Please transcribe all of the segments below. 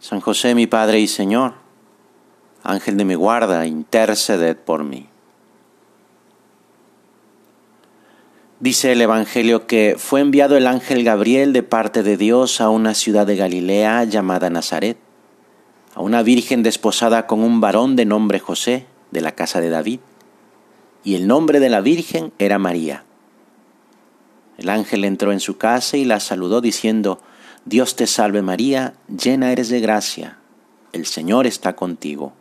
San José mi Padre y Señor, Ángel de mi guarda, interceded por mí. Dice el Evangelio que fue enviado el ángel Gabriel de parte de Dios a una ciudad de Galilea llamada Nazaret, a una virgen desposada con un varón de nombre José, de la casa de David, y el nombre de la virgen era María. El ángel entró en su casa y la saludó diciendo, Dios te salve María, llena eres de gracia, el Señor está contigo.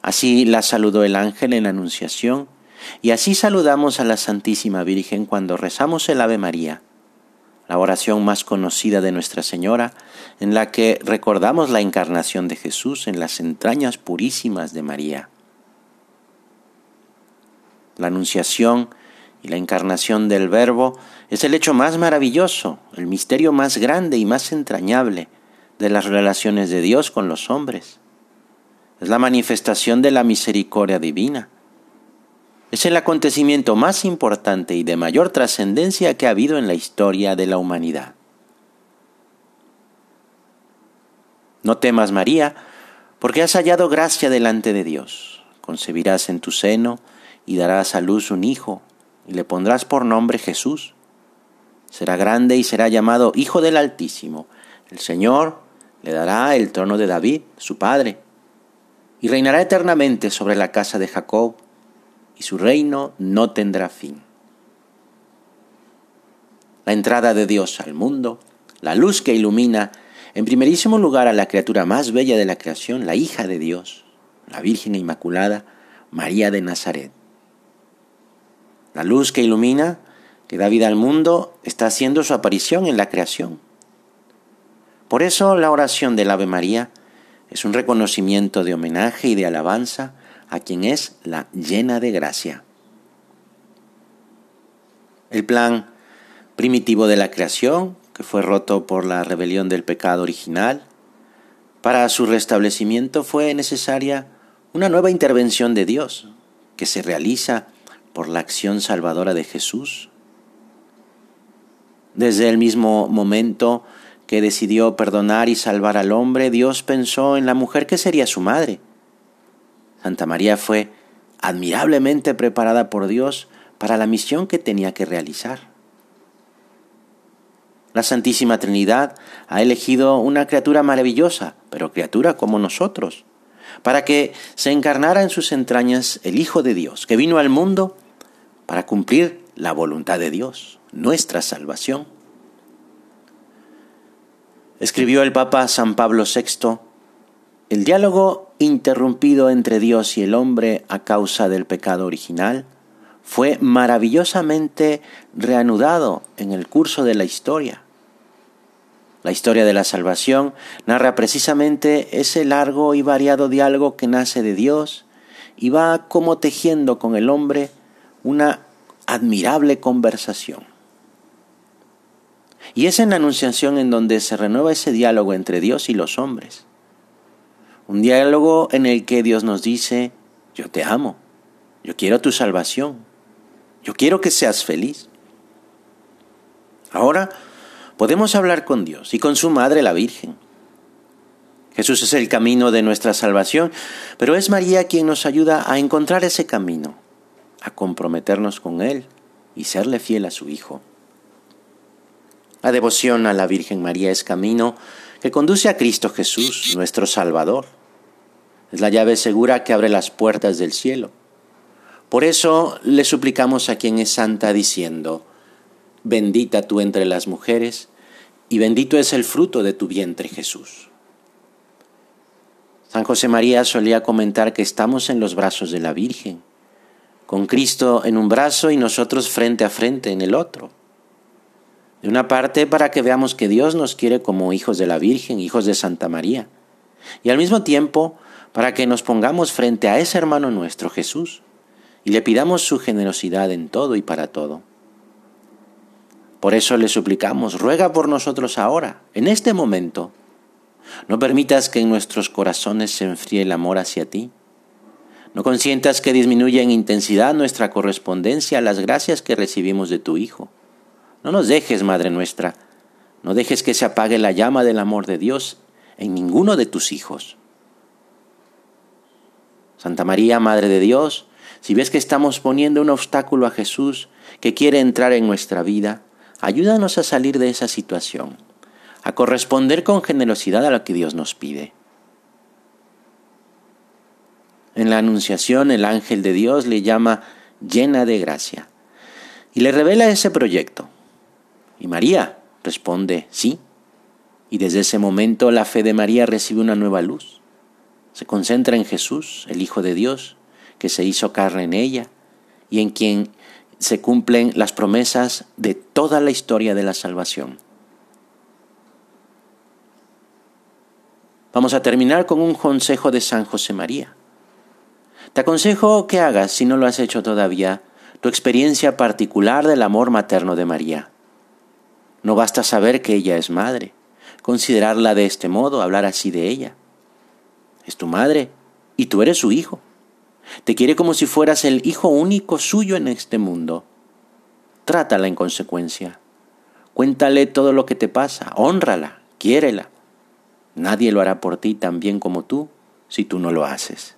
Así la saludó el ángel en la Anunciación, y así saludamos a la Santísima Virgen cuando rezamos el Ave María, la oración más conocida de Nuestra Señora, en la que recordamos la encarnación de Jesús en las entrañas purísimas de María. La Anunciación y la encarnación del Verbo es el hecho más maravilloso, el misterio más grande y más entrañable de las relaciones de Dios con los hombres. Es la manifestación de la misericordia divina. Es el acontecimiento más importante y de mayor trascendencia que ha habido en la historia de la humanidad. No temas, María, porque has hallado gracia delante de Dios. Concebirás en tu seno y darás a luz un hijo y le pondrás por nombre Jesús. Será grande y será llamado Hijo del Altísimo. El Señor le dará el trono de David, su padre, y reinará eternamente sobre la casa de Jacob, y su reino no tendrá fin. La entrada de Dios al mundo, la luz que ilumina, en primerísimo lugar a la criatura más bella de la creación, la hija de Dios, la Virgen Inmaculada, María de Nazaret. La luz que ilumina, que da vida al mundo, está haciendo su aparición en la creación. Por eso la oración del Ave María es un reconocimiento de homenaje y de alabanza a quien es la llena de gracia. El plan primitivo de la creación, que fue roto por la rebelión del pecado original, para su restablecimiento fue necesaria una nueva intervención de Dios, que se realiza por la acción salvadora de Jesús. Desde el mismo momento que decidió perdonar y salvar al hombre, Dios pensó en la mujer que sería su madre. Santa María fue admirablemente preparada por Dios para la misión que tenía que realizar. La Santísima Trinidad ha elegido una criatura maravillosa, pero criatura como nosotros, para que se encarnara en sus entrañas el Hijo de Dios, que vino al mundo para cumplir la voluntad de Dios, nuestra salvación. Escribió el Papa San Pablo VI, el diálogo interrumpido entre Dios y el hombre a causa del pecado original fue maravillosamente reanudado en el curso de la historia. La historia de la salvación narra precisamente ese largo y variado diálogo que nace de Dios y va como tejiendo con el hombre una admirable conversación. Y es en la Anunciación en donde se renueva ese diálogo entre Dios y los hombres. Un diálogo en el que Dios nos dice, yo te amo, yo quiero tu salvación, yo quiero que seas feliz. Ahora podemos hablar con Dios y con su Madre la Virgen. Jesús es el camino de nuestra salvación, pero es María quien nos ayuda a encontrar ese camino comprometernos con Él y serle fiel a su Hijo. La devoción a la Virgen María es camino que conduce a Cristo Jesús, nuestro Salvador. Es la llave segura que abre las puertas del cielo. Por eso le suplicamos a quien es santa diciendo, bendita tú entre las mujeres, y bendito es el fruto de tu vientre Jesús. San José María solía comentar que estamos en los brazos de la Virgen con Cristo en un brazo y nosotros frente a frente en el otro. De una parte, para que veamos que Dios nos quiere como hijos de la Virgen, hijos de Santa María. Y al mismo tiempo, para que nos pongamos frente a ese hermano nuestro, Jesús, y le pidamos su generosidad en todo y para todo. Por eso le suplicamos, ruega por nosotros ahora, en este momento. No permitas que en nuestros corazones se enfríe el amor hacia ti. No consientas que disminuya en intensidad nuestra correspondencia a las gracias que recibimos de tu Hijo. No nos dejes, Madre nuestra, no dejes que se apague la llama del amor de Dios en ninguno de tus hijos. Santa María, Madre de Dios, si ves que estamos poniendo un obstáculo a Jesús que quiere entrar en nuestra vida, ayúdanos a salir de esa situación, a corresponder con generosidad a lo que Dios nos pide. En la Anunciación el ángel de Dios le llama llena de gracia y le revela ese proyecto. Y María responde, sí. Y desde ese momento la fe de María recibe una nueva luz. Se concentra en Jesús, el Hijo de Dios, que se hizo carne en ella y en quien se cumplen las promesas de toda la historia de la salvación. Vamos a terminar con un consejo de San José María. Te aconsejo que hagas, si no lo has hecho todavía, tu experiencia particular del amor materno de María. No basta saber que ella es madre, considerarla de este modo, hablar así de ella. Es tu madre y tú eres su hijo. Te quiere como si fueras el hijo único suyo en este mundo. Trátala en consecuencia. Cuéntale todo lo que te pasa, honrala, quiérela. Nadie lo hará por ti tan bien como tú si tú no lo haces.